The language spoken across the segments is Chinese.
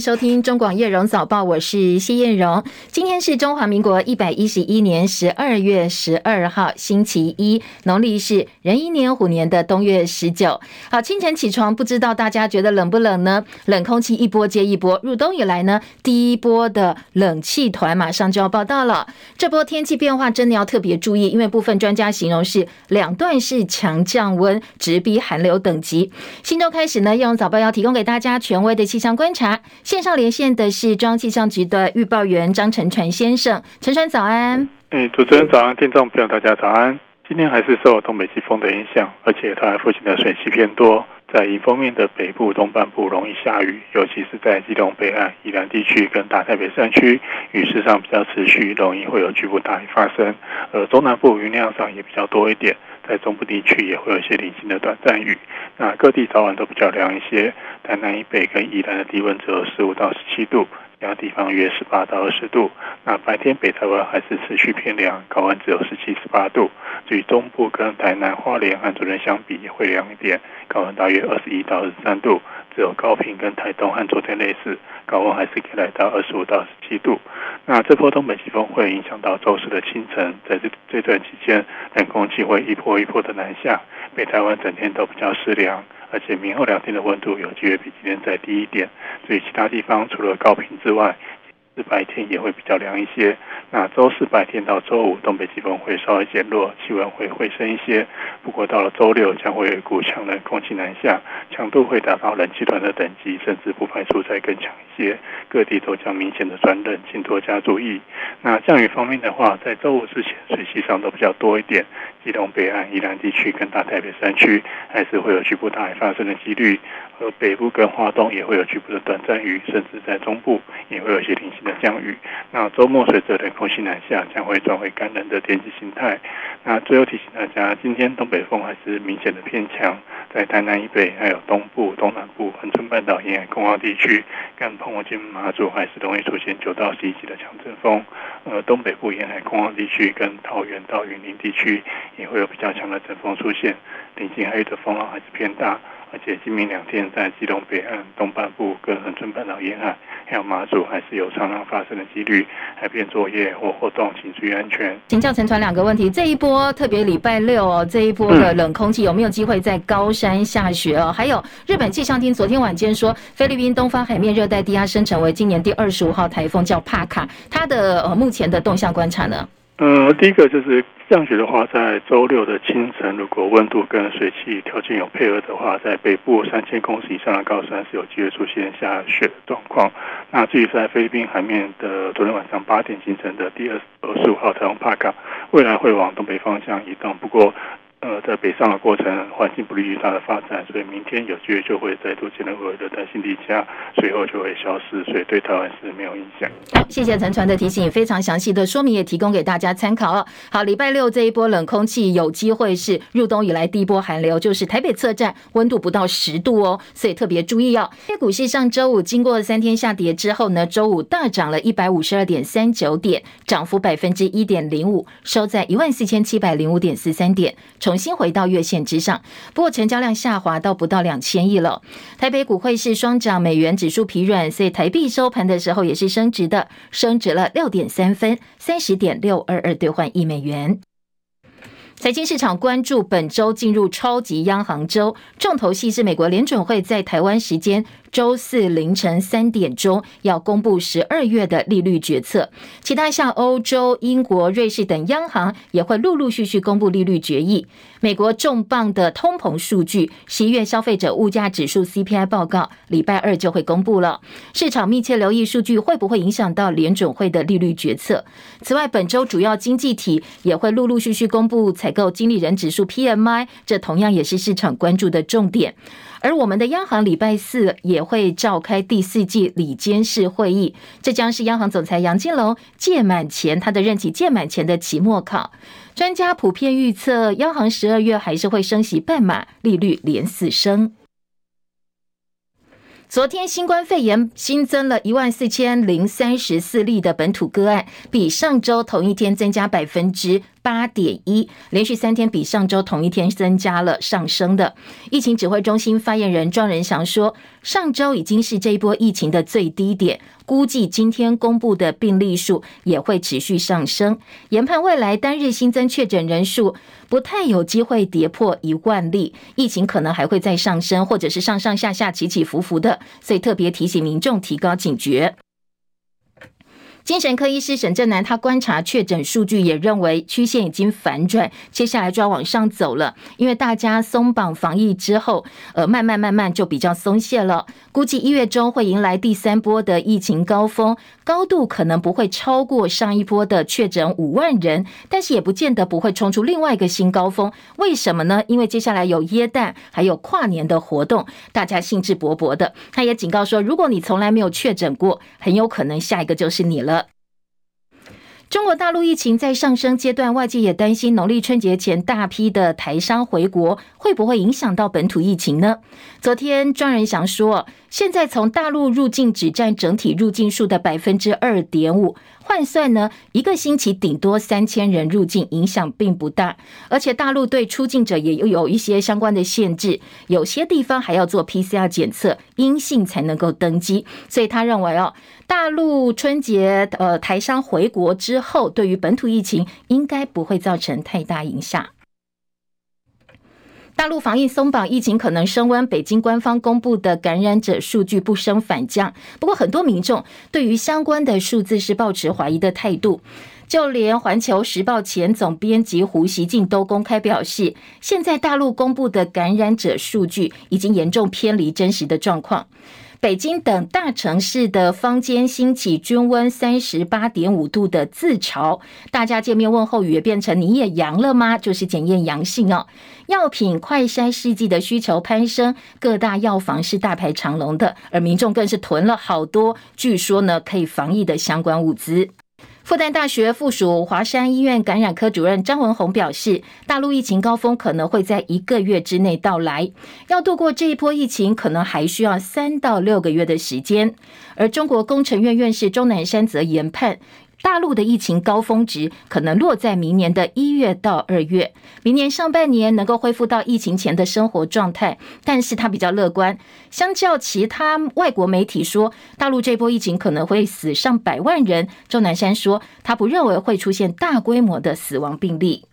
收听中广叶荣早报，我是谢艳荣。今天是中华民国一百一十一年十二月十二号，星期一，农历是壬寅年虎年的冬月十九。好，清晨起床，不知道大家觉得冷不冷呢？冷空气一波接一波，入冬以来呢，第一波的冷气团马上就要报到了。这波天气变化真的要特别注意，因为部分专家形容是两段式强降温，直逼寒流等级。新周开始呢，叶荣早报要提供给大家权威的气象观察。线上连线的是中央气象局的预报员张承传先生，承传早安。哎，主持人早安，听众朋友大家早安。今天还是受东北季风的影响，而且它附近的水汽偏多，在迎风面的北部、东半部容易下雨，尤其是在基隆北岸、宜兰地区跟大台北山区，雨势上比较持续，容易会有局部大雨发生。而中南部云量上也比较多一点。在中部地区也会有一些零星的短暂雨，那各地早晚都比较凉一些。台南以北跟宜兰的低温只有十五到十七度，其他地方约十八到二十度。那白天北台湾还是持续偏凉，高温只有十七、十八度。至于中部跟台南、花莲和昨天相比，也会凉一点，高温大约二十一到二十三度。只有高屏跟台东和昨天类似，高温还是可以来到二十五到十七度。那这波东北季风会影响到周四的清晨，在这这段期间，冷空气会一波一波的南下，北台湾整天都比较湿凉，而且明后两天的温度有机会比今天再低一点。所以其他地方除了高频之外，白天也会比较凉一些。那周四白天到周五，东北季风会稍微减弱，气温会回升一些。不过到了周六，将会有一股强冷空气南下，强度会达到冷气团的等级，甚至不排除再更强一些。各地都将明显的转冷，请多加注意。那降雨方面的话，在周五之前，水系上都比较多一点。基隆北岸、宜兰地区跟大台北山区，还是会有局部大雨发生的几率。而北部跟花东也会有局部的短暂雨，甚至在中部也会有一些零星的降雨。那周末随着冷空气南下，将会转为干冷的天气形态。那最后提醒大家，今天东北风还是明显的偏强，在台南以北、还有东部、东南部、恒春半岛沿海空旷地区，跟澎湖、金、马祖还是容易出现九到十一级的强阵风。呃，东北部沿海空旷地区跟桃园到云林地区也会有比较强的阵风出现，临近海域的风浪还是偏大。而且今明两天在基隆北岸、东半部跟恒春半岛沿海，还有马祖，还是有常常发生的几率。海边作业或活动，请注意安全。请教陈传两个问题：这一波特别礼拜六哦，这一波的冷空气有没有机会在高山下雪哦？还有日本气象厅昨天晚间说，菲律宾东方海面热带低压生成为今年第二十五号台风，叫帕卡。它的呃目前的动向观察呢？呃，第一个就是。降雪的话，在周六的清晨，如果温度跟水汽条件有配合的话，在北部三千公尺以上的高山是有机会出现下雪的状况。那至于在菲律宾海面的昨天晚上八点形成的第二十五号台风帕卡，未来会往东北方向移动，不过。呃，在北上的过程，环境不利于它的发展，所以明天有机会就会再度进入热带性低气压，随后就会消失，所以对台湾是没有影响。好，谢谢陈传的提醒，非常详细的说明也提供给大家参考哦。好，礼拜六这一波冷空气有机会是入冬以来第一波寒流，就是台北测站温度不到十度哦，所以特别注意哦。A 股市上周五经过三天下跌之后呢，周五大涨了一百五十二点三九点，涨幅百分之一点零五，收在一万四千七百零五点四三点。重新回到月线之上，不过成交量下滑到不到两千亿了。台北股汇市双涨，美元指数疲软，所以台币收盘的时候也是升值的，升值了六点三分，三十点六二二兑换一美元。财经市场关注本周进入超级央行周，重头戏是美国联准会在台湾时间周四凌晨三点钟要公布十二月的利率决策。其他像欧洲、英国、瑞士等央行也会陆陆续续公布利率决议。美国重磅的通膨数据，十一月消费者物价指数 CPI 报告，礼拜二就会公布了。市场密切留意数据会不会影响到联准会的利率决策。此外，本周主要经济体也会陆陆续续公布采购经理人指数 PMI，这同样也是市场关注的重点。而我们的央行礼拜四也也会召开第四季理监事会议，这将是央行总裁杨金龙届满前他的任期届满前的期末考。专家普遍预测，央行十二月还是会升息半码，利率连四升。昨天新冠肺炎新增了一万四千零三十四例的本土个案，比上周同一天增加百分之八点一，连续三天比上周同一天增加了上升的。疫情指挥中心发言人庄仁祥说，上周已经是这一波疫情的最低点，估计今天公布的病例数也会持续上升，研判未来单日新增确诊人数不太有机会跌破一万例，疫情可能还会再上升，或者是上上下下起起伏伏的，所以特别提醒民众提高警觉。精神科医师沈正南，他观察确诊数据，也认为曲线已经反转，接下来就要往上走了。因为大家松绑防疫之后，呃，慢慢慢慢就比较松懈了。估计一月中会迎来第三波的疫情高峰，高度可能不会超过上一波的确诊五万人，但是也不见得不会冲出另外一个新高峰。为什么呢？因为接下来有耶诞，还有跨年的活动，大家兴致勃勃的。他也警告说，如果你从来没有确诊过，很有可能下一个就是你了。中国大陆疫情在上升阶段，外界也担心农历春节前大批的台商回国，会不会影响到本土疫情呢？昨天庄仁祥说，现在从大陆入境只占整体入境数的百分之二点五。换算呢，一个星期顶多三千人入境，影响并不大。而且大陆对出境者也有一些相关的限制，有些地方还要做 PCR 检测，阴性才能够登机。所以他认为哦，大陆春节呃台商回国之后，对于本土疫情应该不会造成太大影响。大陆防疫松绑，疫情可能升温。北京官方公布的感染者数据不升反降，不过很多民众对于相关的数字是抱持怀疑的态度。就连《环球时报》前总编辑胡锡进都公开表示，现在大陆公布的感染者数据已经严重偏离真实的状况。北京等大城市的坊间兴起均温三十八点五度的自嘲，大家见面问候语也变成“你也阳了吗？”就是检验阳性哦。药品快筛试剂的需求攀升，各大药房是大排长龙的，而民众更是囤了好多，据说呢可以防疫的相关物资。复旦大学附属华山医院感染科主任张文宏表示，大陆疫情高峰可能会在一个月之内到来，要度过这一波疫情，可能还需要三到六个月的时间。而中国工程院院士钟南山则研判，大陆的疫情高峰值可能落在明年的一月到二月，明年上半年能够恢复到疫情前的生活状态。但是他比较乐观，相较其他外国媒体说，大陆这波疫情可能会死上百万人。钟南山说，他不认为会出现大规模的死亡病例。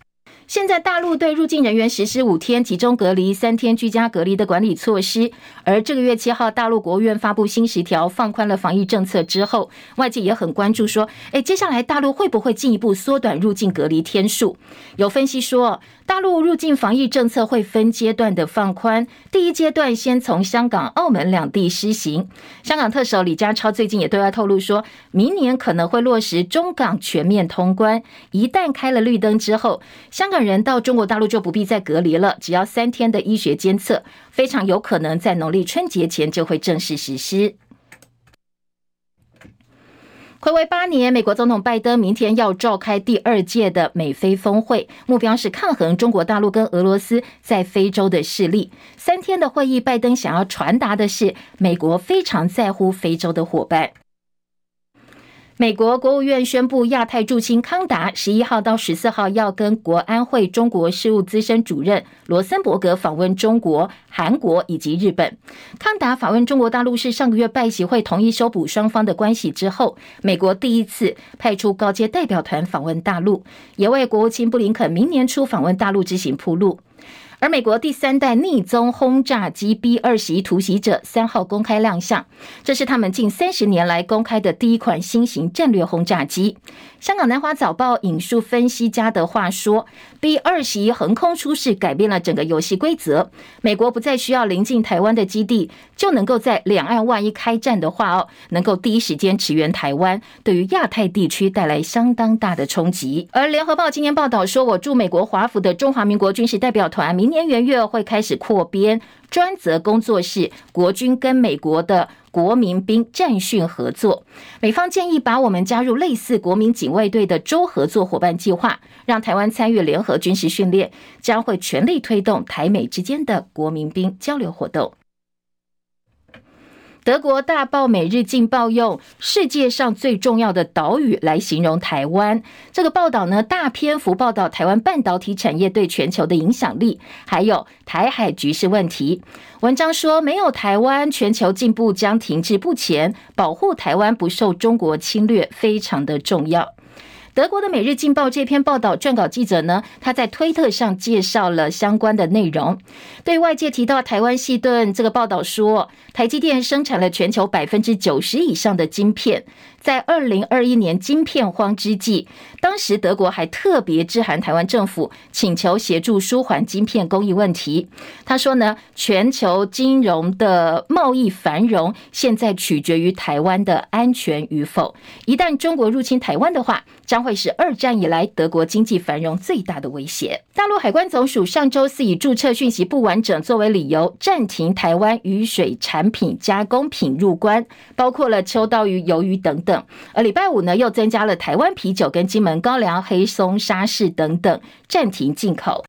现在大陆对入境人员实施五天集中隔离、三天居家隔离的管理措施，而这个月七号，大陆国务院发布新十条，放宽了防疫政策之后，外界也很关注说，诶，接下来大陆会不会进一步缩短入境隔离天数？有分析说，大陆入境防疫政策会分阶段的放宽，第一阶段先从香港、澳门两地施行。香港特首李家超最近也对外透露说，明年可能会落实中港全面通关。一旦开了绿灯之后，香港人到中国大陆就不必再隔离了，只要三天的医学监测，非常有可能在农历春节前就会正式实施。睽违八年，美国总统拜登明天要召开第二届的美非峰会，目标是抗衡中国大陆跟俄罗斯在非洲的势力。三天的会议，拜登想要传达的是，美国非常在乎非洲的伙伴。美国国务院宣布，亚太驻青康达十一号到十四号要跟国安会中国事务资深主任罗森伯格访问中国、韩国以及日本。康达访问中国大陆是上个月拜习会同意修补双方的关系之后，美国第一次派出高阶代表团访问大陆，也为国务卿布林肯明年初访问大陆之行铺路。而美国第三代逆踪轰炸机 B 二十一突袭者三号公开亮相，这是他们近三十年来公开的第一款新型战略轰炸机。香港南华早报引述分析家的话说：“B 二十一横空出世，改变了整个游戏规则。美国不再需要临近台湾的基地，就能够在两岸万一开战的话哦，能够第一时间驰援台湾，对于亚太地区带来相当大的冲击。”而联合报今天报道说：“我驻美国华府的中华民国军事代表团明。”明年元月会开始扩编，专责工作室国军跟美国的国民兵战训合作。美方建议把我们加入类似国民警卫队的州合作伙伴计划，让台湾参与联合军事训练，将会全力推动台美之间的国民兵交流活动。德国大报《每日镜报》用“世界上最重要的岛屿”来形容台湾。这个报道呢，大篇幅报道台湾半导体产业对全球的影响力，还有台海局势问题。文章说，没有台湾，全球进步将停滞不前。保护台湾不受中国侵略，非常的重要。德国的《每日镜报》这篇报道，撰稿记者呢，他在推特上介绍了相关的内容。对外界提到台湾矽盾，这个报道说，台积电生产了全球百分之九十以上的晶片。在二零二一年晶片荒之际，当时德国还特别致函台湾政府，请求协助舒缓晶片供应问题。他说呢，全球金融的贸易繁荣现在取决于台湾的安全与否。一旦中国入侵台湾的话，将会是二战以来德国经济繁荣最大的威胁。大陆海关总署上周四以注册讯息不完整作为理由，暂停台湾鱼水产品加工品入关，包括了秋刀鱼、鱿鱼等等。而礼拜五呢，又增加了台湾啤酒跟金门高粱、黑松沙士等等暂停进口。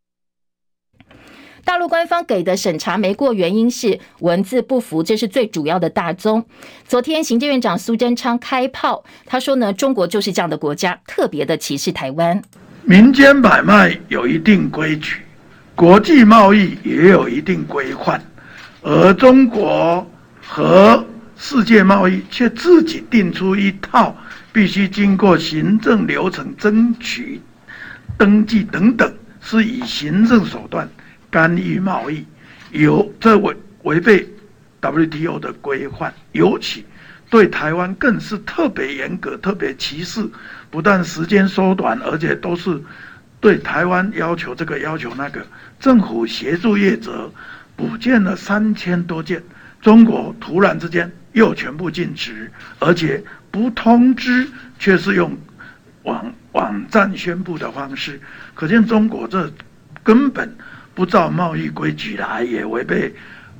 大陆官方给的审查没过，原因是文字不符，这是最主要的大宗。昨天行政院长苏贞昌开炮，他说呢，中国就是这样的国家，特别的歧视台湾。民间买卖有一定规矩，国际贸易也有一定规范，而中国和世界贸易却自己定出一套必须经过行政流程争取登记等等，是以行政手段干预贸易，有这违违背 WTO 的规范，尤其对台湾更是特别严格、特别歧视。不但时间缩短，而且都是对台湾要求这个要求那个。政府协助业者补建了三千多件，中国突然之间。又全部禁止，而且不通知，却是用网网站宣布的方式，可见中国这根本不照贸易规矩来，也违背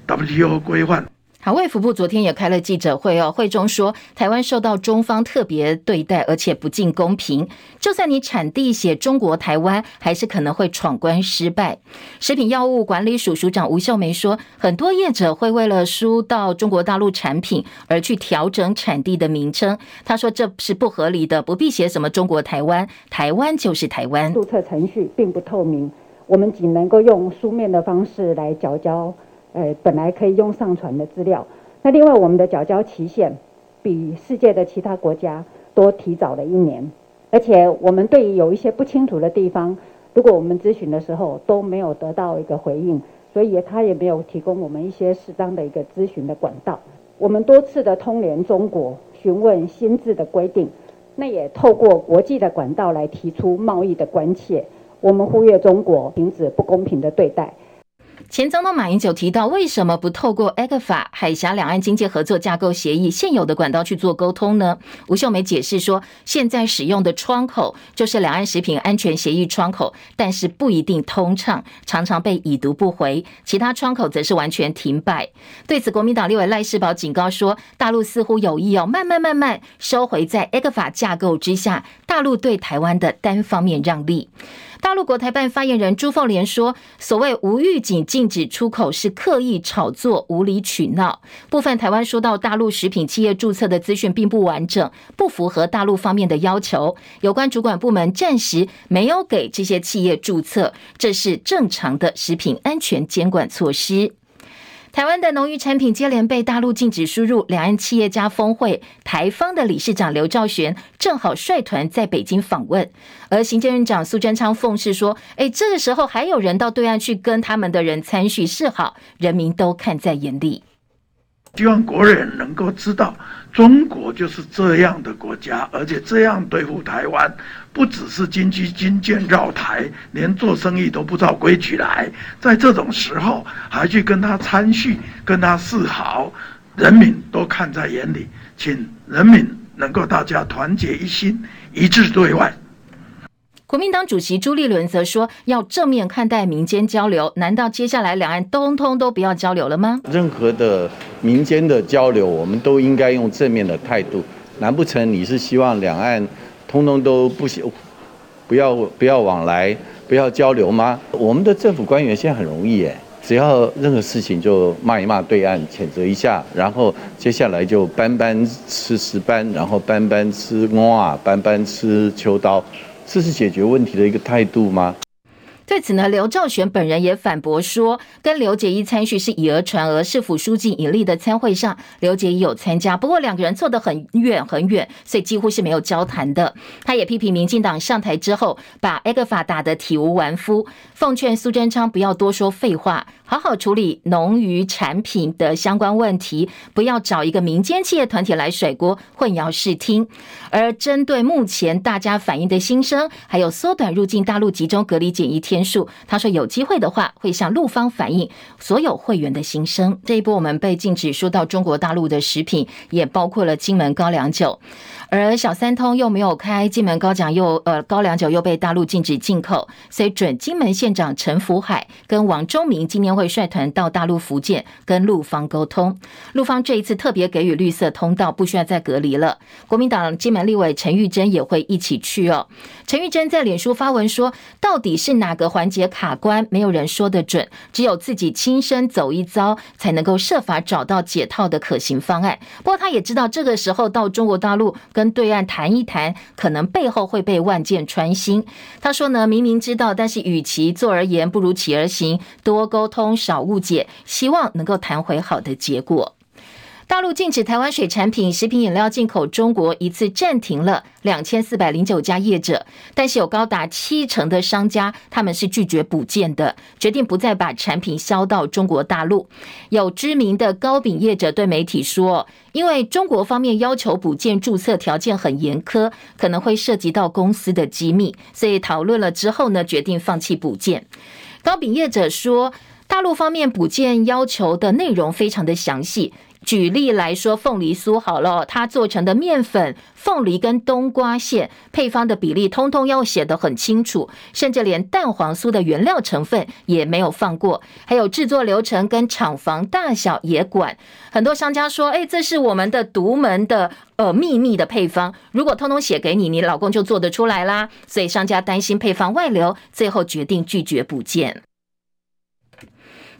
WTO 规范。好，卫福部昨天也开了记者会哦，会中说台湾受到中方特别对待，而且不尽公平。就算你产地写中国台湾，还是可能会闯关失败。食品药物管理署署长吴秀梅说，很多业者会为了输到中国大陆产品而去调整产地的名称。他说这是不合理的，不必写什么中国台湾，台湾就是台湾。注册程序并不透明，我们仅能够用书面的方式来缴交。呃，本来可以用上传的资料，那另外我们的缴交期限比世界的其他国家多提早了一年，而且我们对于有一些不清楚的地方，如果我们咨询的时候都没有得到一个回应，所以他也没有提供我们一些适当的一个咨询的管道。我们多次的通联中国询问新制的规定，那也透过国际的管道来提出贸易的关切，我们呼吁中国停止不公平的对待。前总统马英九提到，为什么不透过 ECFA 海峡两岸经济合作架构协议现有的管道去做沟通呢？吴秀梅解释说，现在使用的窗口就是两岸食品安全协议窗口，但是不一定通畅，常常被已读不回；其他窗口则是完全停摆。对此，国民党立委赖士葆警告说，大陆似乎有意要慢慢慢慢收回在 ECFA 架构之下，大陆对台湾的单方面让利。大陆国台办发言人朱凤莲说：“所谓无预警禁止出口是刻意炒作、无理取闹。部分台湾收到大陆食品企业注册的资讯并不完整，不符合大陆方面的要求。有关主管部门暂时没有给这些企业注册，这是正常的食品安全监管措施。”台湾的农渔产品接连被大陆禁止输入，两岸企业家峰会台方的理事长刘兆玄正好率团在北京访问，而行政院长苏贞昌奉是说：“哎，这个时候还有人到对岸去跟他们的人参叙示好，人民都看在眼里。”希望国人能够知道，中国就是这样的国家，而且这样对付台湾。不只是军机军舰绕台，连做生意都不照规矩来，在这种时候还去跟他参叙、跟他示好，人民都看在眼里，请人民能够大家团结一心，一致对外。国民党主席朱立伦则说，要正面看待民间交流，难道接下来两岸通通都不要交流了吗？任何的民间的交流，我们都应该用正面的态度。难不成你是希望两岸？通通都不行，不要不要往来，不要交流吗？我们的政府官员现在很容易耶，只要任何事情就骂一骂对岸，谴责一下，然后接下来就班班吃石斑，然后班班吃蛙，班班吃秋刀，这是解决问题的一个态度吗？对此呢，刘兆玄本人也反驳说，跟刘结一参叙是以讹传讹。市府书记尹力的参会上，刘结一有参加，不过两个人坐得很远很远，所以几乎是没有交谈的。他也批评民进党上台之后，把 ECFA 打得体无完肤，奉劝苏贞昌不要多说废话，好好处理农渔产品的相关问题，不要找一个民间企业团体来甩锅，混淆视听。而针对目前大家反映的心声，还有缩短入境大陆集中隔离检疫天数，他说有机会的话会向陆方反映所有会员的心声。这一波我们被禁止输到中国大陆的食品，也包括了金门高粱酒。而小三通又没有开，金门高粱又呃高粱酒又被大陆禁止进口，所以准金门县长陈福海跟王忠明今年会率团到大陆福建跟陆方沟通，陆方这一次特别给予绿色通道，不需要再隔离了。国民党金门立委陈玉珍也会一起去哦。陈玉珍在脸书发文说，到底是哪个环节卡关，没有人说得准，只有自己亲身走一遭，才能够设法找到解套的可行方案。不过他也知道，这个时候到中国大陆。跟对岸谈一谈，可能背后会被万箭穿心。他说呢，明明知道，但是与其坐而言，不如起而行，多沟通，少误解，希望能够谈回好的结果。大陆禁止台湾水产品、食品饮料进口中国，一次暂停了两千四百零九家业者，但是有高达七成的商家他们是拒绝补件的，决定不再把产品销到中国大陆。有知名的糕饼业者对媒体说，因为中国方面要求补件注册条件很严苛，可能会涉及到公司的机密，所以讨论了之后呢，决定放弃补件。糕饼业者说，大陆方面补件要求的内容非常的详细。举例来说，凤梨酥好了，它做成的面粉、凤梨跟冬瓜馅配方的比例，通通要写得很清楚，甚至连蛋黄酥的原料成分也没有放过，还有制作流程跟厂房大小也管。很多商家说：“哎，这是我们的独门的呃秘密的配方，如果通通写给你，你老公就做得出来啦。”所以商家担心配方外流，最后决定拒绝补件。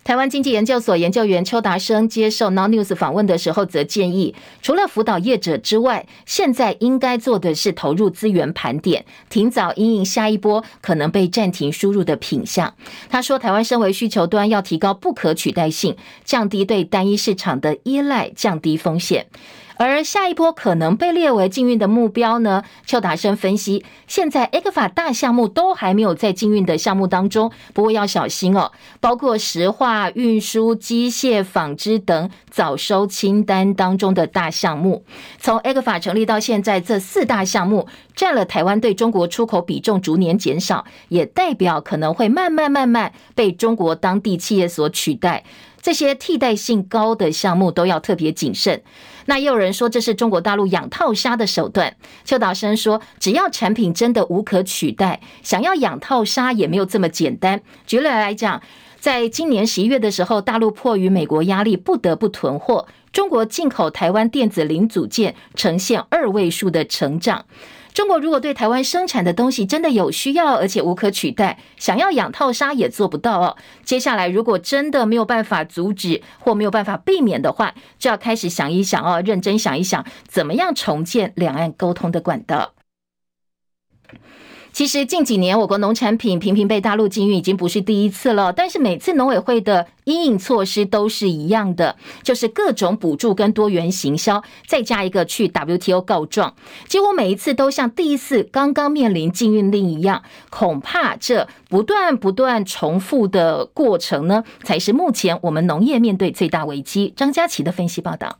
台湾经济研究所研究员邱达生接受 Now News 访问的时候，则建议，除了辅导业者之外，现在应该做的是投入资源盘点，提早因应下一波可能被暂停输入的品项。他说，台湾身为需求端，要提高不可取代性，降低对单一市场的依赖，降低风险。而下一波可能被列为禁运的目标呢？邱达生分析，现在 ECFA 大项目都还没有在禁运的项目当中，不过要小心哦，包括石化、运输、机械、纺织等早收清单当中的大项目。从 ECFA 成立到现在，这四大项目占了台湾对中国出口比重逐年减少，也代表可能会慢慢慢慢被中国当地企业所取代。这些替代性高的项目都要特别谨慎。那也有人说这是中国大陆养套杀的手段。邱导生说，只要产品真的无可取代，想要养套杀也没有这么简单。举例来讲，在今年十一月的时候，大陆迫于美国压力，不得不囤货，中国进口台湾电子零组件呈现二位数的成长。中国如果对台湾生产的东西真的有需要，而且无可取代，想要养套杀也做不到哦。接下来如果真的没有办法阻止或没有办法避免的话，就要开始想一想哦，认真想一想，怎么样重建两岸沟通的管道。其实近几年，我国农产品频频被大陆禁运已经不是第一次了。但是每次农委会的因应措施都是一样的，就是各种补助跟多元行销，再加一个去 WTO 告状，几乎每一次都像第一次刚刚面临禁运令一样。恐怕这不断不断重复的过程呢，才是目前我们农业面对最大危机。张佳琪的分析报道。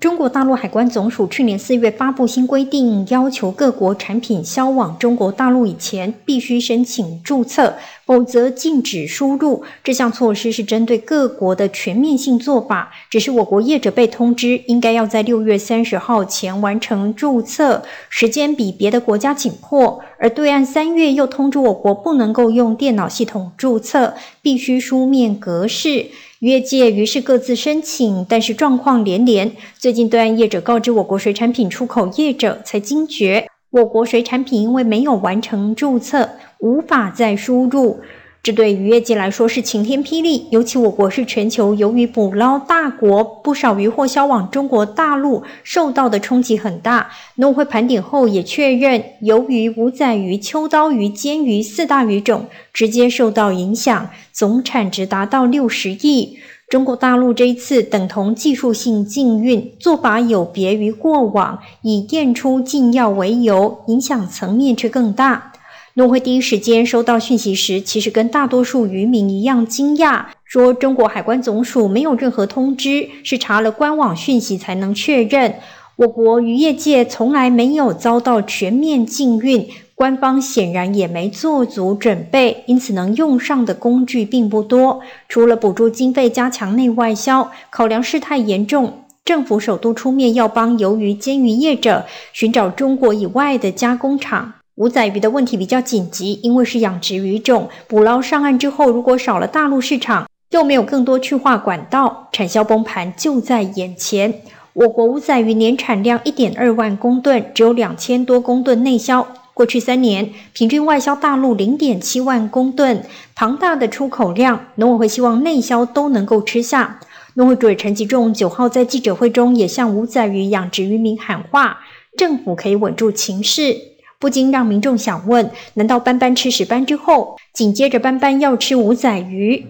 中国大陆海关总署去年四月发布新规定，要求各国产品销往中国大陆以前必须申请注册，否则禁止输入。这项措施是针对各国的全面性做法，只是我国业者被通知应该要在六月三十号前完成注册，时间比别的国家紧迫。而对岸三月又通知我国不能够用电脑系统注册，必须书面格式。业界于是各自申请，但是状况连连。最近，对岸业者告知我国水产品出口业者才惊觉，我国水产品因为没有完成注册，无法再输入。这对渔业界来说是晴天霹雳，尤其我国是全球鱿鱼捕捞大国，不少渔获销往中国大陆，受到的冲击很大。农委会盘点后也确认，鱿鱼、午仔鱼、秋刀鱼、煎鱼四大鱼种直接受到影响，总产值达到六十亿。中国大陆这一次等同技术性禁运做法，有别于过往以验出禁药为由，影响层面却更大。农会第一时间收到讯息时，其实跟大多数渔民一样惊讶，说中国海关总署没有任何通知，是查了官网讯息才能确认。我国渔业界从来没有遭到全面禁运，官方显然也没做足准备，因此能用上的工具并不多。除了补助经费加强内外销，考量事态严重，政府首度出面要帮鱿鱼、鰹鱼业者寻找中国以外的加工厂。五仔鱼的问题比较紧急，因为是养殖鱼种，捕捞上岸之后，如果少了大陆市场，又没有更多去化管道，产销崩盘就在眼前。我国五仔鱼年产量一点二万公吨，只有两千多公吨内销。过去三年平均外销大陆零点七万公吨，庞大的出口量，农委会希望内销都能够吃下。农会主委陈吉仲九号在记者会中也向五仔鱼养殖渔民喊话，政府可以稳住情势。不禁让民众想问：难道斑斑吃屎斑之后，紧接着斑斑要吃五仔鱼？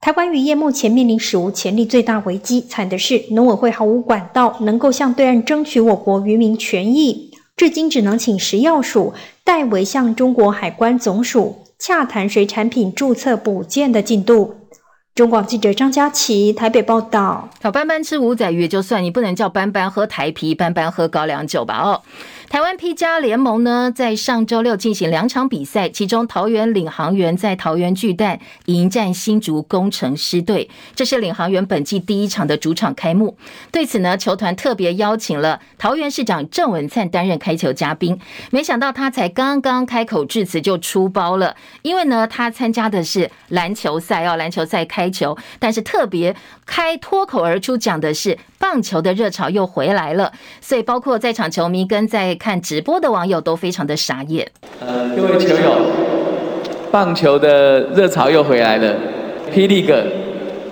台湾渔业目前面临史无前例最大危机，惨的是农委会毫无管道能够向对岸争取我国渔民权益，至今只能请食药署代为向中国海关总署洽谈水产品注册补件的进度。中广记者张佳琪台北报道：好，斑斑吃五仔鱼就算，你不能叫斑斑喝台啤，斑斑喝高粱酒吧？哦。台湾 P 加联盟呢，在上周六进行两场比赛，其中桃园领航员在桃园巨蛋迎战新竹工程师队，这是领航员本季第一场的主场开幕。对此呢，球团特别邀请了桃园市长郑文灿担任开球嘉宾。没想到他才刚刚开口致辞就出包了，因为呢，他参加的是篮球赛哦，篮球赛开球，但是特别开脱口而出讲的是棒球的热潮又回来了，所以包括在场球迷跟在看直播的网友都非常的傻眼。呃，各位球友，棒球的热潮又回来了。霹雳哥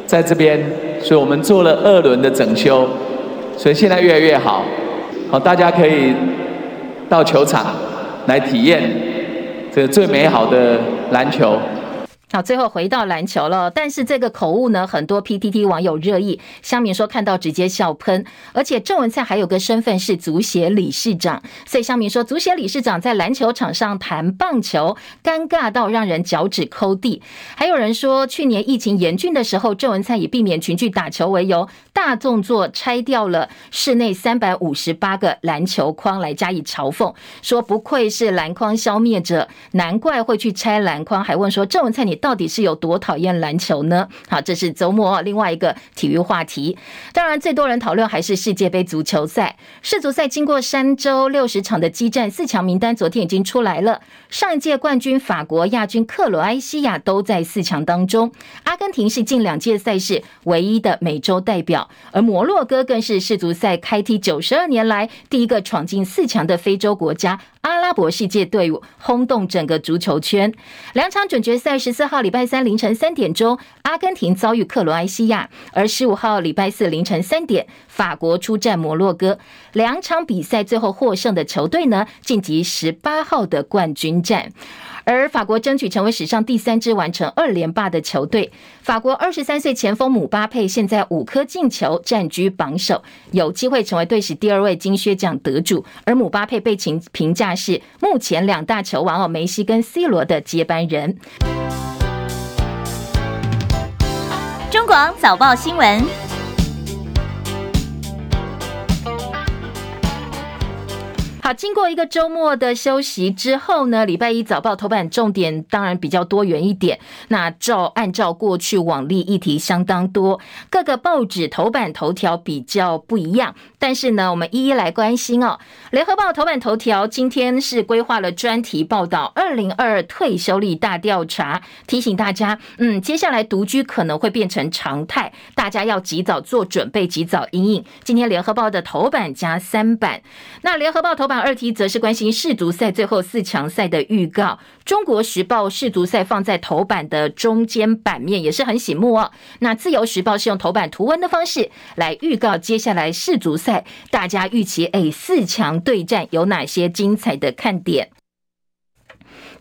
在这边，所以我们做了二轮的整修，所以现在越来越好。好，大家可以到球场来体验这最美好的篮球。好，最后回到篮球了，但是这个口误呢，很多 PTT 网友热议，香民说看到直接笑喷，而且郑文灿还有个身份是足协理事长，所以香民说足协理事长在篮球场上谈棒球，尴尬到让人脚趾抠地。还有人说，去年疫情严峻的时候，郑文灿以避免群聚打球为由，大动作拆掉了室内三百五十八个篮球框来加以嘲讽，说不愧是篮筐消灭者，难怪会去拆篮筐，还问说郑文灿你。到底是有多讨厌篮球呢？好，这是周末另外一个体育话题。当然，最多人讨论还是世界杯足球赛。世足赛经过三周六十场的激战，四强名单昨天已经出来了。上一届冠军法国、亚军克罗埃西亚都在四强当中。阿根廷是近两届赛事唯一的美洲代表，而摩洛哥更是世足赛开踢九十二年来第一个闯进四强的非洲国家。阿拉伯世界队伍轰动整个足球圈。两场准决赛十四号礼拜三凌晨三点钟，阿根廷遭遇克罗埃西亚；而十五号礼拜四凌晨三点，法国出战摩洛哥。两场比赛最后获胜的球队呢，晋级十八号的冠军战。而法国争取成为史上第三支完成二连霸的球队。法国二十三岁前锋姆巴佩现在五颗进球，占据榜首，有机会成为队史第二位金靴奖得主。而姆巴佩被评评价是目前两大球王哦，梅西跟 C 罗的接班人。中广早报新闻。好，经过一个周末的休息之后呢，礼拜一早报头版重点当然比较多元一点。那照按照过去往例，议题相当多，各个报纸头版头条比较不一样。但是呢，我们一一来关心哦。联合报头版头条今天是规划了专题报道二零二二退休率大调查，提醒大家，嗯，接下来独居可能会变成常态，大家要及早做准备，及早应应。今天联合报的头版加三版，那联合报头版。二题则是关心世足赛最后四强赛的预告。中国时报世足赛放在头版的中间版面也是很醒目哦。那自由时报是用头版图文的方式来预告接下来世足赛，大家预期诶四强对战有哪些精彩的看点？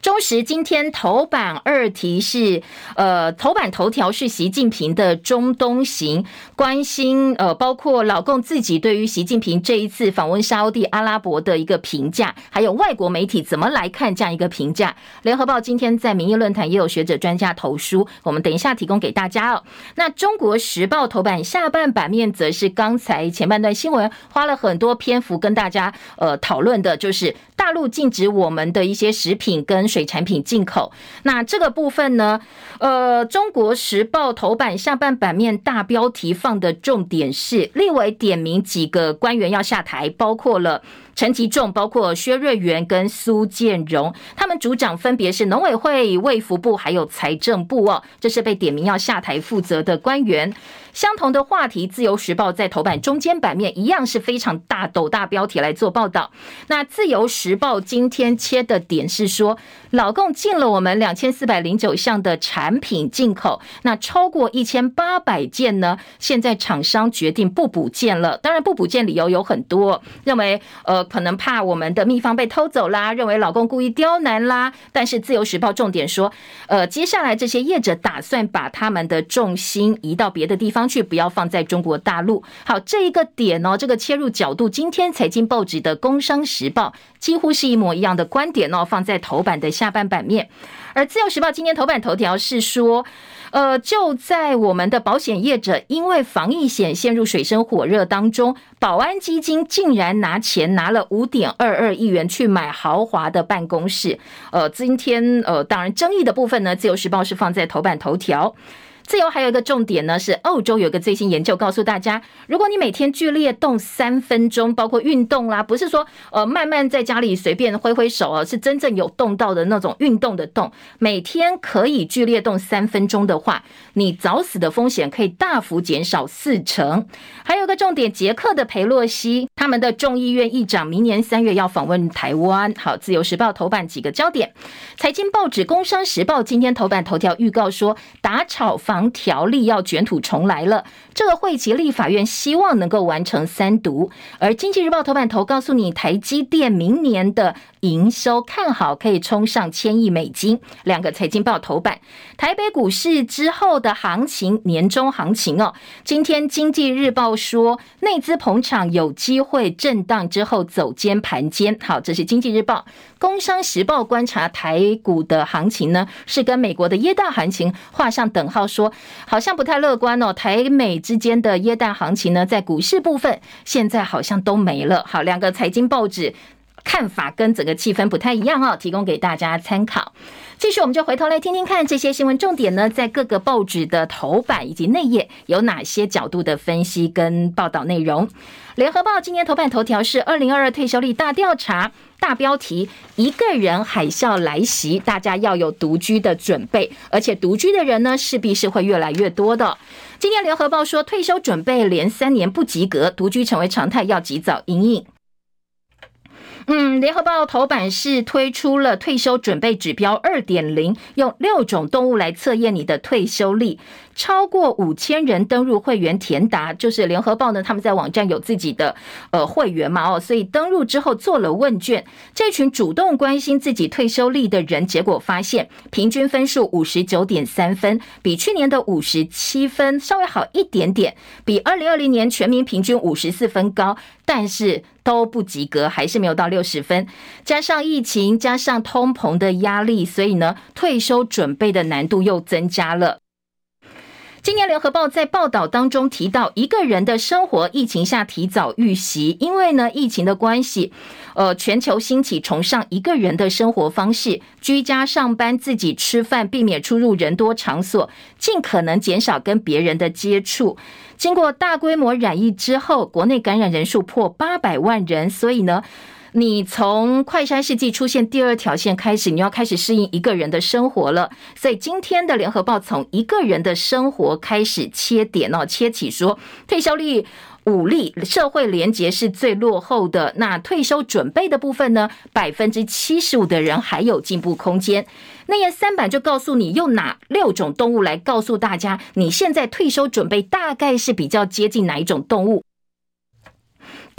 中时今天头版二题是，呃，头版头条是习近平的中东行，关心呃，包括老共自己对于习近平这一次访问沙地阿拉伯的一个评价，还有外国媒体怎么来看这样一个评价。联合报今天在民意论坛也有学者专家投书，我们等一下提供给大家哦。那中国时报头版下半版面则是刚才前半段新闻花了很多篇幅跟大家呃讨论的，就是大陆禁止我们的一些食品跟水产品进口，那这个部分呢？呃，中国时报头版下半版面大标题放的重点是，立委点名几个官员要下台，包括了陈吉仲、包括薛瑞元跟苏建荣，他们组长分别是农委会、卫福部还有财政部哦，这是被点名要下台负责的官员。相同的话题，自由时报在头版中间版面一样是非常大斗大标题来做报道。那自由时报今天切的点是说，老共进了我们两千四百零九项的产品进口，那超过一千八百件呢，现在厂商决定不补件了。当然，不补件理由有很多，认为呃可能怕我们的秘方被偷走啦，认为老公故意刁难啦。但是自由时报重点说，呃，接下来这些业者打算把他们的重心移到别的地方。去不要放在中国大陆。好，这一个点哦，这个切入角度，今天财经报纸的《工商时报》几乎是一模一样的观点哦，放在头版的下半版面。而《自由时报》今天头版头条是说，呃，就在我们的保险业者因为防疫险陷入水深火热当中，保安基金竟然拿钱拿了五点二二亿元去买豪华的办公室。呃，今天呃，当然争议的部分呢，《自由时报》是放在头版头条。自由还有一个重点呢，是澳洲有个最新研究告诉大家，如果你每天剧烈动三分钟，包括运动啦，不是说呃慢慢在家里随便挥挥手啊，是真正有动到的那种运动的动，每天可以剧烈动三分钟的话，你早死的风险可以大幅减少四成。还有个重点，捷克的裴洛西他们的众议院议长明年三月要访问台湾。好，自由时报头版几个焦点，财经报纸工商时报今天头版头条预告说打炒房。条例要卷土重来了，这个会期立法院希望能够完成三读，而经济日报头版头告诉你，台积电明年的营收看好，可以冲上千亿美金。两个财经报头版，台北股市之后的行情，年终行情哦。今天经济日报说，内资捧场有机会震荡之后走尖盘尖。好，这是经济日报。工商时报观察台股的行情呢，是跟美国的耶诞行情画上等号，说好像不太乐观哦。台美之间的耶诞行情呢，在股市部分现在好像都没了。好，两个财经报纸。看法跟整个气氛不太一样哈，提供给大家参考。继续，我们就回头来听听看这些新闻重点呢，在各个报纸的头版以及内页有哪些角度的分析跟报道内容。联合报今天头版头条是二零二二退休率大调查，大标题：一个人海啸来袭，大家要有独居的准备，而且独居的人呢，势必是会越来越多的。今天联合报说，退休准备连三年不及格，独居成为常态，要及早应应。嗯，联合报头版是推出了退休准备指标二点零，用六种动物来测验你的退休力。超过五千人登入会员填答，就是联合报呢，他们在网站有自己的呃会员嘛哦，所以登入之后做了问卷，这群主动关心自己退休力的人，结果发现平均分数五十九点三分，比去年的五十七分稍微好一点点，比二零二零年全民平均五十四分高，但是都不及格，还是没有到六十分。加上疫情，加上通膨的压力，所以呢，退休准备的难度又增加了。今年联合报在报道当中提到，一个人的生活疫情下提早遇袭，因为呢疫情的关系，呃，全球兴起崇尚一个人的生活方式，居家上班，自己吃饭，避免出入人多场所，尽可能减少跟别人的接触。经过大规模染疫之后，国内感染人数破八百万人，所以呢。你从快筛试剂出现第二条线开始，你要开始适应一个人的生活了。所以今天的联合报从一个人的生活开始切点哦，切起说退休率。五例社会连结是最落后的，那退休准备的部分呢？百分之七十五的人还有进步空间。那页三版就告诉你用哪六种动物来告诉大家，你现在退休准备大概是比较接近哪一种动物。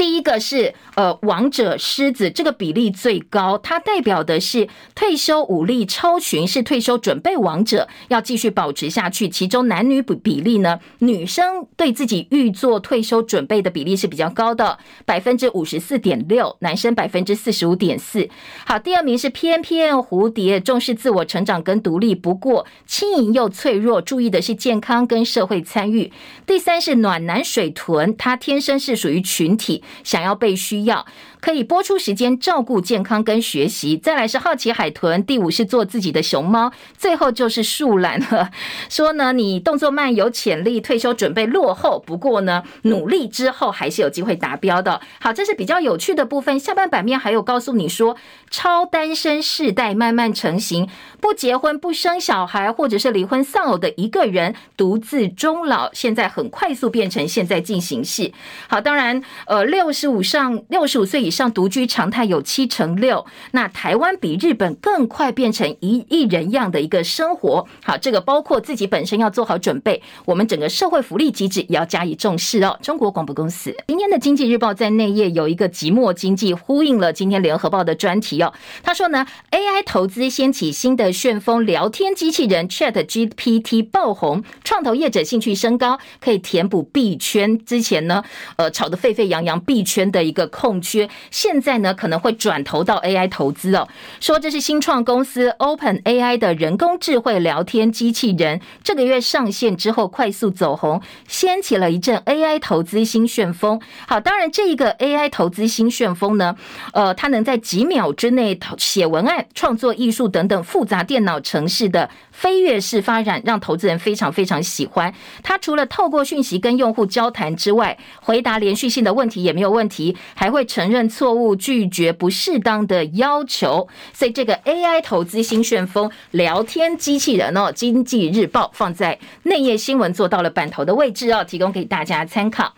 第一个是呃王者狮子，这个比例最高，它代表的是退休武力超群，是退休准备王者，要继续保持下去。其中男女比比例呢，女生对自己预做退休准备的比例是比较高的，百分之五十四点六，男生百分之四十五点四。好，第二名是翩翩蝴蝶，重视自我成长跟独立，不过轻盈又脆弱，注意的是健康跟社会参与。第三是暖男水豚，它天生是属于群体。想要被需要，可以拨出时间照顾健康跟学习。再来是好奇海豚，第五是做自己的熊猫，最后就是树懒了。说呢，你动作慢有潜力，退休准备落后，不过呢，努力之后还是有机会达标的。好，这是比较有趣的部分。下半版面还有告诉你说，超单身世代慢慢成型，不结婚不生小孩，或者是离婚丧偶的一个人独自终老，现在很快速变成现在进行式。好，当然，呃，六。六十五上六十五岁以上独居常态有七成六，那台湾比日本更快变成一一人样的一个生活。好，这个包括自己本身要做好准备，我们整个社会福利机制也要加以重视哦。中国广播公司今天的经济日报在内页有一个即墨经济，呼应了今天联合报的专题哦。他说呢，AI 投资掀起新的旋风，聊天机器人 ChatGPT 爆红，创投业者兴趣升高，可以填补币圈之前呢，呃，炒得沸沸扬扬。币圈的一个空缺，现在呢可能会转投到 AI 投资哦。说这是新创公司 OpenAI 的人工智慧聊天机器人，这个月上线之后快速走红，掀起了一阵 AI 投资新旋风。好，当然这一个 AI 投资新旋风呢，呃，它能在几秒之内写文案、创作艺术等等复杂电脑程式的飞跃式发展，让投资人非常非常喜欢。它除了透过讯息跟用户交谈之外，回答连续性的问题也没有。问题还会承认错误，拒绝不适当的要求，所以这个 AI 投资新旋风聊天机器人哦，经济日报放在内页新闻做到了版头的位置哦，提供给大家参考。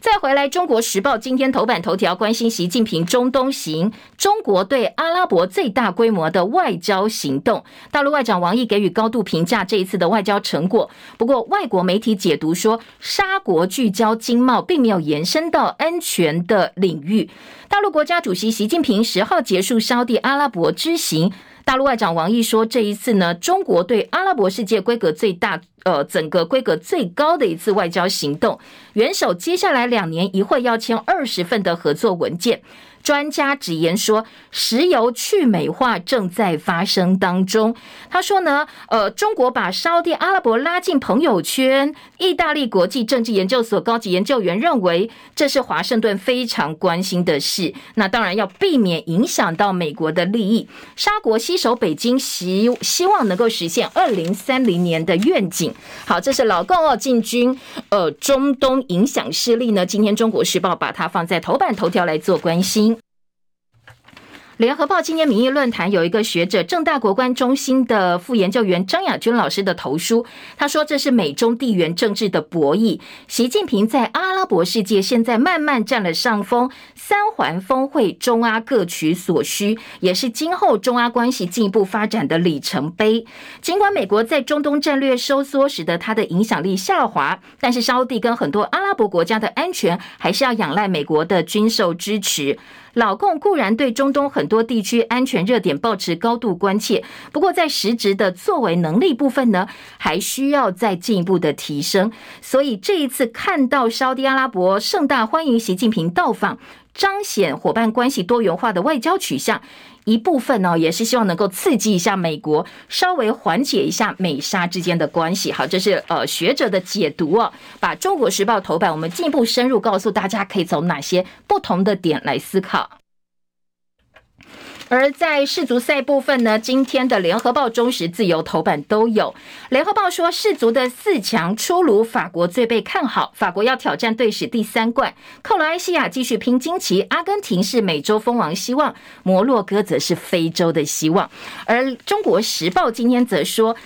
再回来，《中国时报》今天头版头条关心习近平中东行，中国对阿拉伯最大规模的外交行动。大陆外长王毅给予高度评价这一次的外交成果。不过，外国媒体解读说，沙国聚焦经贸，并没有延伸到安全的领域。大陆国家主席习近平十号结束沙地阿拉伯之行。大陆外长王毅说：“这一次呢，中国对阿拉伯世界规格最大，呃，整个规格最高的一次外交行动。元首接下来两年一会要签二十份的合作文件。”专家直言说，石油去美化正在发生当中。他说呢，呃，中国把沙地阿拉伯拉进朋友圈。意大利国际政治研究所高级研究员认为，这是华盛顿非常关心的事。那当然要避免影响到美国的利益。沙国携手北京，希希望能够实现二零三零年的愿景。好，这是老共哦进军呃中东影响势力呢。今天中国时报把它放在头版头条来做关心。联合报今年民意论坛有一个学者，正大国关中心的副研究员张亚军老师的投书，他说这是美中地缘政治的博弈。习近平在阿拉伯世界现在慢慢占了上风，三环峰会中阿各取所需，也是今后中阿关系进一步发展的里程碑。尽管美国在中东战略收缩，使得它的影响力下滑，但是沙地跟很多阿拉伯国家的安全还是要仰赖美国的军售支持。老共固然对中东很多地区安全热点抱持高度关切，不过在实质的作为能力部分呢，还需要再进一步的提升。所以这一次看到沙特阿拉伯盛大欢迎习近平到访，彰显伙伴关系多元化的外交取向。一部分呢，也是希望能够刺激一下美国，稍微缓解一下美沙之间的关系。好，这是呃学者的解读哦。把中国时报头版，我们进一步深入告诉大家，可以走哪些不同的点来思考。而在世足赛部分呢，今天的联合报、中时、自由头版都有。联合报说，世足的四强出炉，法国最被看好，法国要挑战队史第三冠，克罗埃西亚继续拼惊奇，阿根廷是美洲蜂王希望，摩洛哥则是非洲的希望。而中国时报今天则说。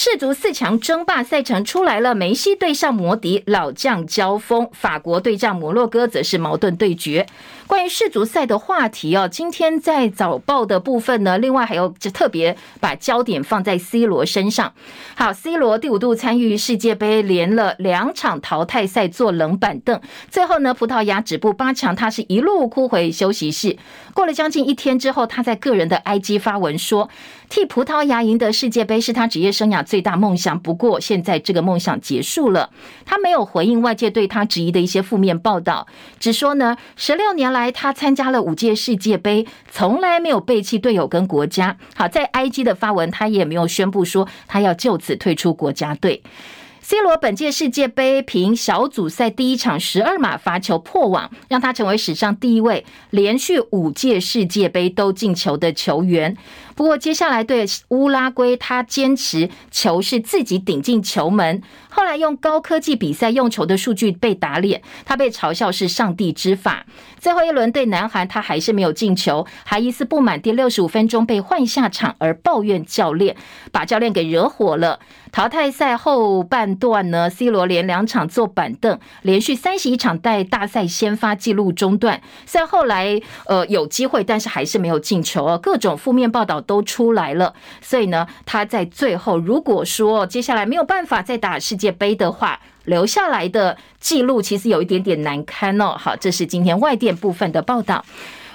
世足四强争霸赛程出来了，梅西对上摩迪，老将交锋；法国对战摩洛哥，则是矛盾对决。关于世足赛的话题哦，今天在早报的部分呢，另外还有就特别把焦点放在 C 罗身上。好，C 罗第五度参与世界杯，连了两场淘汰赛坐冷板凳，最后呢，葡萄牙止步八强，他是一路哭回休息室。过了将近一天之后，他在个人的 IG 发文说，替葡萄牙赢得世界杯是他职业生涯最大梦想。不过现在这个梦想结束了，他没有回应外界对他质疑的一些负面报道，只说呢，十六年来。他参加了五届世界杯，从来没有背弃队友跟国家。好，在 IG 的发文，他也没有宣布说他要就此退出国家队。C 罗本届世界杯凭小组赛第一场十二码罚球破网，让他成为史上第一位连续五届世界杯都进球的球员。不过接下来对乌拉圭，他坚持球是自己顶进球门。后来用高科技比赛用球的数据被打脸，他被嘲笑是上帝之法。最后一轮对南韩，他还是没有进球，还疑似不满第六十五分钟被换下场而抱怨教练，把教练给惹火了。淘汰赛后半段呢，C 罗连两场坐板凳，连续三十一场带大赛先发纪录中断。虽然后来呃有机会，但是还是没有进球哦。各种负面报道都出来了，所以呢，他在最后如果说接下来没有办法再打世界杯的话，留下来的记录其实有一点点难堪哦。好，这是今天外电部分的报道。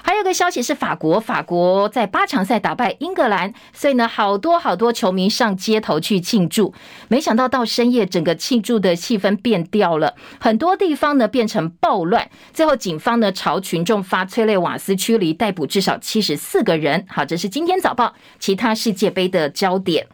还有个消息是，法国法国在八强赛打败英格兰，所以呢，好多好多球迷上街头去庆祝。没想到到深夜，整个庆祝的气氛变掉了，很多地方呢变成暴乱。最后，警方呢朝群众发催泪瓦斯驱离，逮捕至少七十四个人。好，这是今天早报其他世界杯的焦点。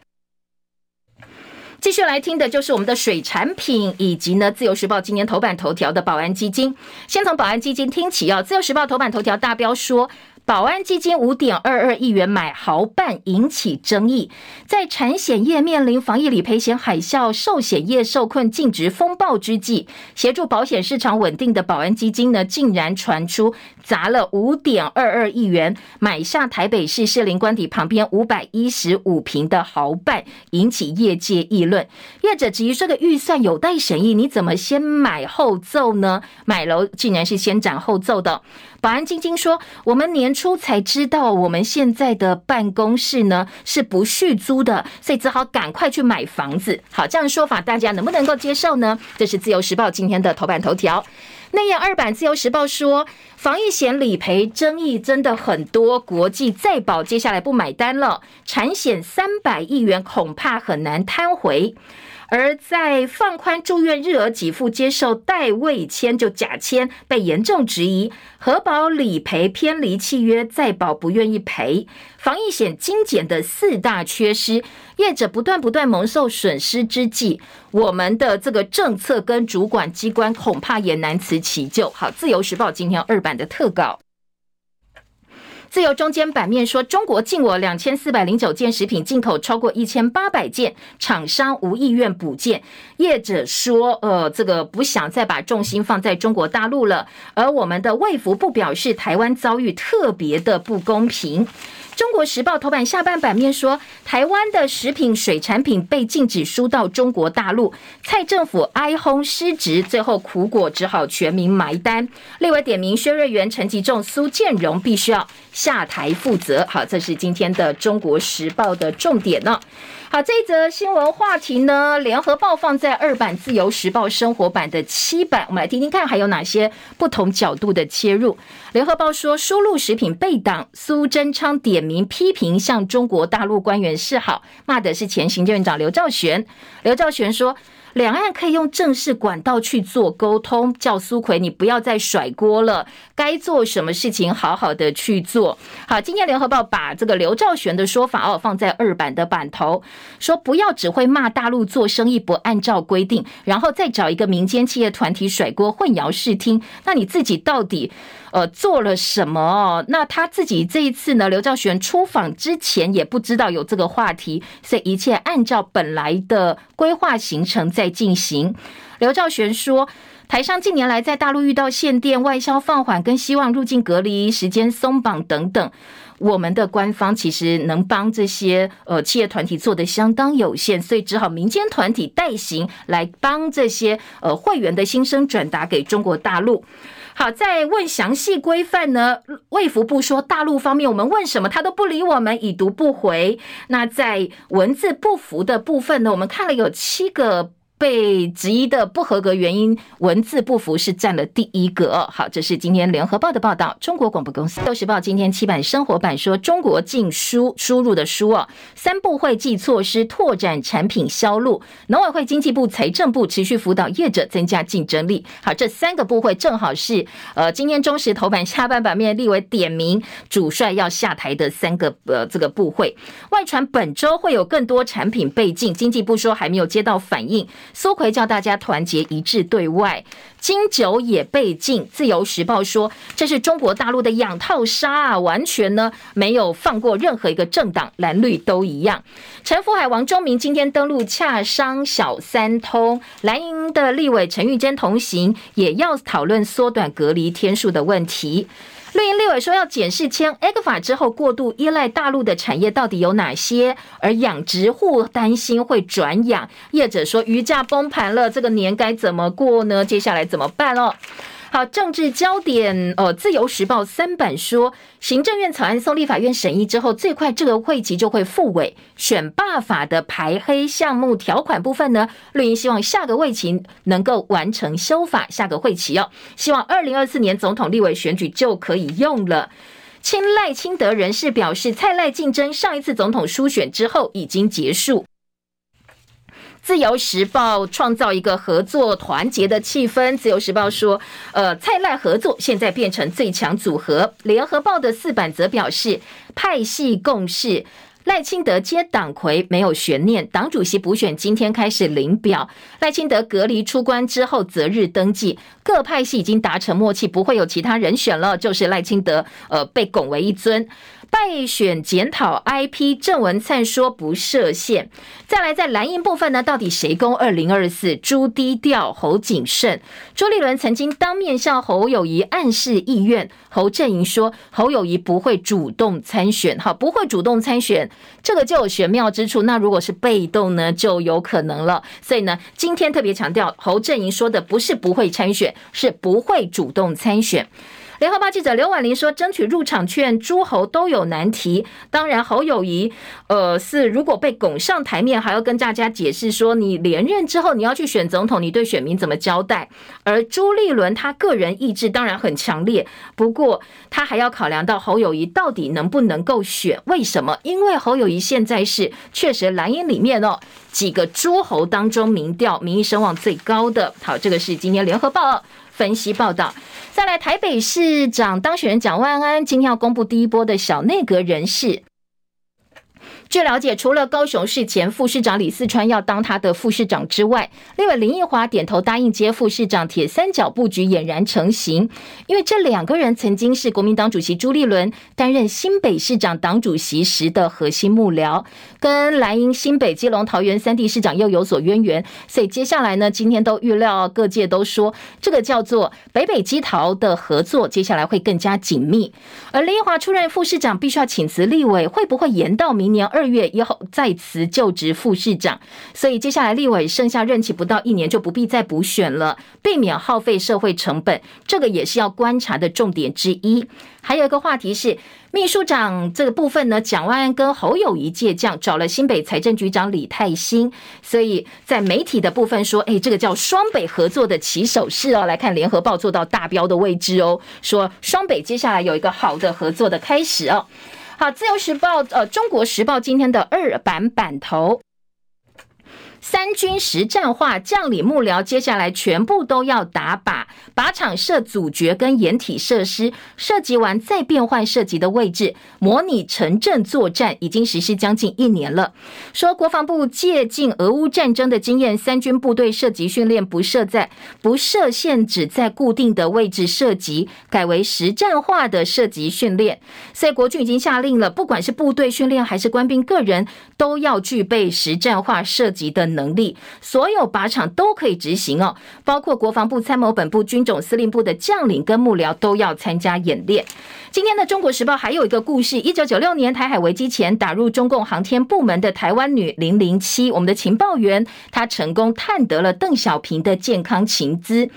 继续来听的就是我们的水产品，以及呢自由时报今年头版头条的保安基金。先从保安基金听起啊，自由时报头版头条大标说。保安基金五点二二亿元买豪办引起争议，在产险业面临防疫理赔险海啸、寿险业受困净值风暴之际，协助保险市场稳定的保安基金呢，竟然传出砸了五点二二亿元买下台北市士林官邸旁边五百一十五平的豪办，引起业界议论。业者质疑这，个预算有待审议，你怎么先买后奏呢？买楼竟然是先斩后奏的。保安晶晶说：“我们年初才知道，我们现在的办公室呢是不续租的，所以只好赶快去买房子。好，这样说法大家能不能够接受呢？这是自由时报今天的头版头条。内页二版自由时报说，防疫险理赔争议真的很多，国际再保接下来不买单了，产险三百亿元恐怕很难摊回。”而在放宽住院日额给付，接受代位签就假签，被严重质疑，核保理赔偏离契约，再保不愿意赔，防疫险精简的四大缺失，业者不断不断蒙受损失之际，我们的这个政策跟主管机关恐怕也难辞其咎。好，自由时报今天二版的特稿。自由中间版面说，中国进我两千四百零九件食品进口，超过一千八百件，厂商无意愿补件。业者说，呃，这个不想再把重心放在中国大陆了。而我们的卫福部表示，台湾遭遇特别的不公平。中国时报头版下半版面说，台湾的食品水产品被禁止输到中国大陆，蔡政府哀轰失职，最后苦果只好全民埋单。另外点名薛瑞元、陈吉仲、苏建荣必须要下台负责。好，这是今天的中国时报的重点呢。好，这一则新闻话题呢，联合报放在二版，自由时报生活版的七版，我们来听听看还有哪些不同角度的切入。联合报说，输入食品被挡，苏贞昌点名批评向中国大陆官员示好，骂的是前行政院长刘兆玄。刘兆玄说。两岸可以用正式管道去做沟通，叫苏奎你不要再甩锅了，该做什么事情好好的去做。好，今天联合报把这个刘兆玄的说法哦放在二版的版头，说不要只会骂大陆做生意不按照规定，然后再找一个民间企业团体甩锅混淆视听，那你自己到底？呃，做了什么哦？那他自己这一次呢？刘兆玄出访之前也不知道有这个话题，所以一切按照本来的规划行程在进行。刘兆玄说，台商近年来在大陆遇到限电、外销放缓，跟希望入境隔离时间松绑等等，我们的官方其实能帮这些呃企业团体做的相当有限，所以只好民间团体代行来帮这些呃会员的心声转达给中国大陆。好，在问详细规范呢？卫福部说，大陆方面我们问什么，他都不理我们，已读不回。那在文字不符的部分呢？我们看了有七个。被质疑的不合格原因，文字不符是占了第一个。好，这是今天联合报的报道。中国广播公司都时报今天七版生活版说，中国禁输输入的输哦，三部会计措施拓展产品销路，农委会、经济部、财政部持续辅导业者增加竞争力。好，这三个部会正好是呃，今天中时头版下半版面立为点名主帅要下台的三个呃这个部会。外传本周会有更多产品被禁，经济部说还没有接到反应。苏奎叫大家团结一致对外，金九也被禁。自由时报说，这是中国大陆的养套杀啊，完全呢没有放过任何一个政党，蓝绿都一样。陈福海、王忠明今天登陆洽商小三通，蓝营的立委陈玉珍同行，也要讨论缩短隔离天数的问题。绿营立委说要检视签 A 克法之后过度依赖大陆的产业到底有哪些，而养殖户担心会转养，业者说鱼价崩盘了，这个年该怎么过呢？接下来怎么办哦？好，政治焦点，呃，自由时报三版说，行政院草案送立法院审议之后，最快这个会期就会复委。选罢法的排黑项目条款部分呢，绿营希望下个会期能够完成修法，下个会期哦，希望二零二四年总统立委选举就可以用了。亲赖清德人士表示，蔡赖竞争上一次总统初选之后已经结束。自由时报创造一个合作团结的气氛。自由时报说，呃，蔡赖合作现在变成最强组合。联合报的四版则表示，派系共事，赖清德接党魁没有悬念。党主席补选今天开始领表，赖清德隔离出关之后择日登记。各派系已经达成默契，不会有其他人选了，就是赖清德，呃，被拱为一尊。败选检讨 IP，郑文灿说不设限。再来，在蓝营部分呢，到底谁攻二零二四？朱低调，侯谨慎。朱立伦曾经当面向侯友宜暗示意愿，侯阵营说侯友宜不会主动参选，好，不会主动参选，这个就有玄妙之处。那如果是被动呢，就有可能了。所以呢，今天特别强调，侯阵营说的不是不会参选，是不会主动参选。联合报记者刘婉玲说：“争取入场券，诸侯都有难题。当然，侯友谊，呃，是如果被拱上台面，还要跟大家解释说，你连任之后你要去选总统，你对选民怎么交代？而朱立伦他个人意志当然很强烈，不过他还要考量到侯友谊到底能不能够选？为什么？因为侯友谊现在是确实蓝营里面哦几个诸侯当中民调民意声望最高的。好，这个是今天联合报分析报道。”再来，台北市长当选人蒋万安今天要公布第一波的小内阁人士。据了解，除了高雄市前副市长李四川要当他的副市长之外，另外林奕华点头答应接副市长，铁三角布局俨然成型。因为这两个人曾经是国民党主席朱立伦担任新北市长党主席时的核心幕僚，跟蓝营新北、基隆、桃园三地市长又有所渊源，所以接下来呢，今天都预料各界都说这个叫做北北基桃的合作，接下来会更加紧密。而林奕华出任副市长，必须要请辞立委，会不会延到明年二？二月以后再辞就职副市长，所以接下来立委剩下任期不到一年，就不必再补选了，避免耗费社会成本，这个也是要观察的重点之一。还有一个话题是秘书长这个部分呢，蒋万安跟侯友谊借将找了新北财政局长李泰兴，所以在媒体的部分说，哎，这个叫双北合作的起手式哦。来看联合报做到大标的位置哦，说双北接下来有一个好的合作的开始哦。好，自由时报呃，中国时报今天的二版版头，三军实战化，将领幕僚接下来全部都要打靶，靶场设阻绝跟掩体设施，射击完再变换射击的位置，模拟城镇作战，已经实施将近一年了。说国防部借鉴俄乌战争的经验，三军部队射击训练不设在不设限，只在固定的位置射击，改为实战化的射击训练。所以国军已经下令了，不管是部队训练还是官兵个人，都要具备实战化射击的能能力，所有靶场都可以执行哦，包括国防部参谋本部、军种司令部的将领跟幕僚都要参加演练。今天的《中国时报》还有一个故事：一九九六年台海危机前打入中共航天部门的台湾女零零七，我们的情报员她成功探得了邓小平的健康情资。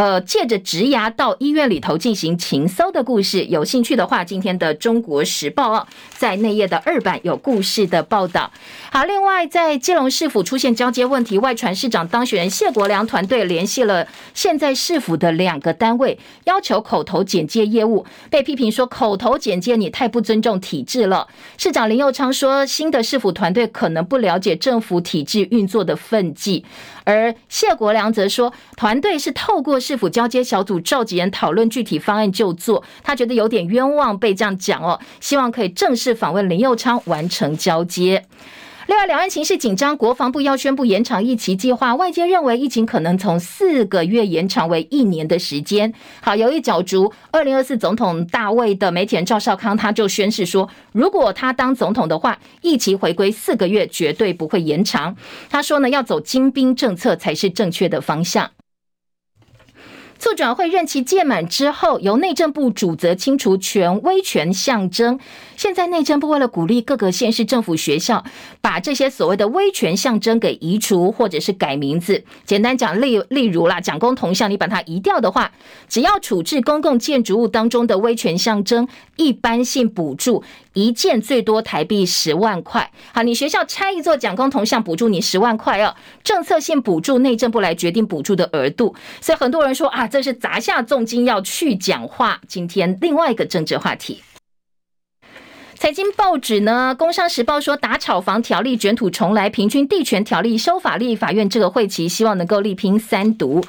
呃，借着职牙到医院里头进行情搜的故事，有兴趣的话，今天的《中国时报》哦，在内页的二版有故事的报道。好，另外在基隆市府出现交接问题，外传市长当选人谢国良团队联系了现在市府的两个单位，要求口头简介业务，被批评说口头简介你太不尊重体制了。市长林佑昌说，新的市府团队可能不了解政府体制运作的分际。而谢国良则说，团队是透过市府交接小组召集人讨论具体方案就做，他觉得有点冤枉被这样讲哦，希望可以正式访问林佑昌完成交接。另外，两岸情势紧张，国防部要宣布延长疫情计划，外界认为疫情可能从四个月延长为一年的时间。好，有意角逐二零二四总统大位的媒体人赵少康，他就宣誓说，如果他当总统的话，疫情回归四个月，绝对不会延长。他说呢，要走精兵政策才是正确的方向。促转会任期届满之后，由内政部主责清除权威权象征。现在内政部为了鼓励各个县市政府学校把这些所谓的威权象征给移除，或者是改名字。简单讲，例例如啦，蒋公铜像，你把它移掉的话，只要处置公共建筑物当中的威权象征，一般性补助一件最多台币十万块。好，你学校拆一座蒋公铜像，补助你十万块哦。政策性补助内政部来决定补助的额度。所以很多人说啊。这是砸下重金要去讲话。今天另外一个政治话题，财经报纸呢，《工商时报》说打炒房条例卷土重来，平均地权条例修法，立法院这个会期希望能够力拼三读。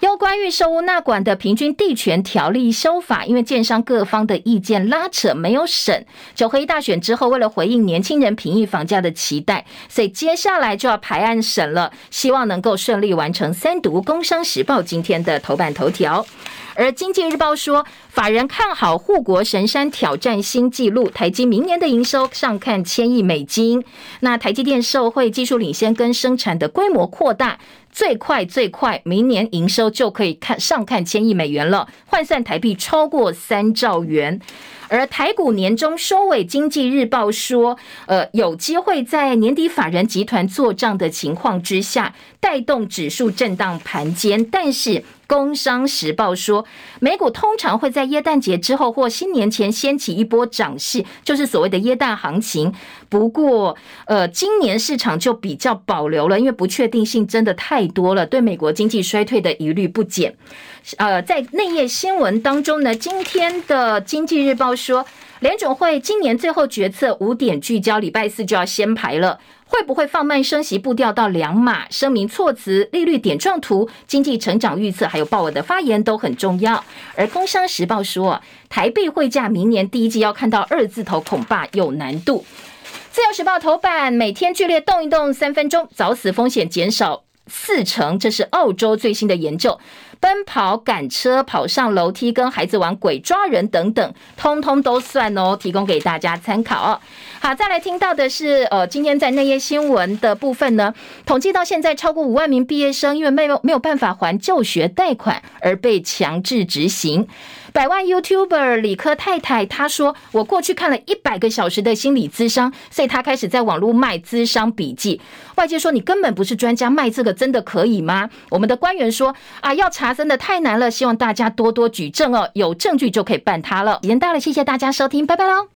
有关预售屋纳管的平均地权条例修法，因为建商各方的意见拉扯没有审。九合一大选之后，为了回应年轻人平抑房价的期待，所以接下来就要排案审了，希望能够顺利完成三读。工商时报今天的头版头条。而经济日报说，法人看好护国神山挑战新纪录，台积明年的营收上看千亿美金。那台积电受惠技术领先跟生产的规模扩大，最快最快明年营收就可以看上看千亿美元了，换算台币超过三兆元。而台股年终收尾，经济日报说，呃，有机会在年底法人集团做账的情况之下，带动指数震荡盘间。但是，工商时报说，美股通常会在耶诞节之后或新年前掀起一波涨势，就是所谓的耶诞行情。不过，呃，今年市场就比较保留了，因为不确定性真的太多了，对美国经济衰退的疑虑不减。呃，在内页新闻当中呢，今天的经济日报说，联准会今年最后决策五点聚焦，礼拜四就要先排了，会不会放慢升息步调到两码？声明措辞、利率点状图、经济成长预测，还有鲍尔的发言都很重要。而工商时报说，台币汇价明年第一季要看到二字头，恐怕有难度。自由时报头版，每天剧烈动一动三分钟，早死风险减少四成，这是澳洲最新的研究。奔跑、赶车、跑上楼梯、跟孩子玩鬼抓人等等，通通都算哦，提供给大家参考。好，再来听到的是，呃，今天在内页新闻的部分呢，统计到现在超过五万名毕业生因为没有没有办法还就学贷款而被强制执行。百万 YouTuber 理科太太她说：“我过去看了一百个小时的心理咨商，所以她开始在网络卖咨商笔记。外界说你根本不是专家，卖这个真的可以吗？”我们的官员说：“啊，要查真的太难了，希望大家多多举证哦，有证据就可以办他了。”时间到了，谢谢大家收听，拜拜喽。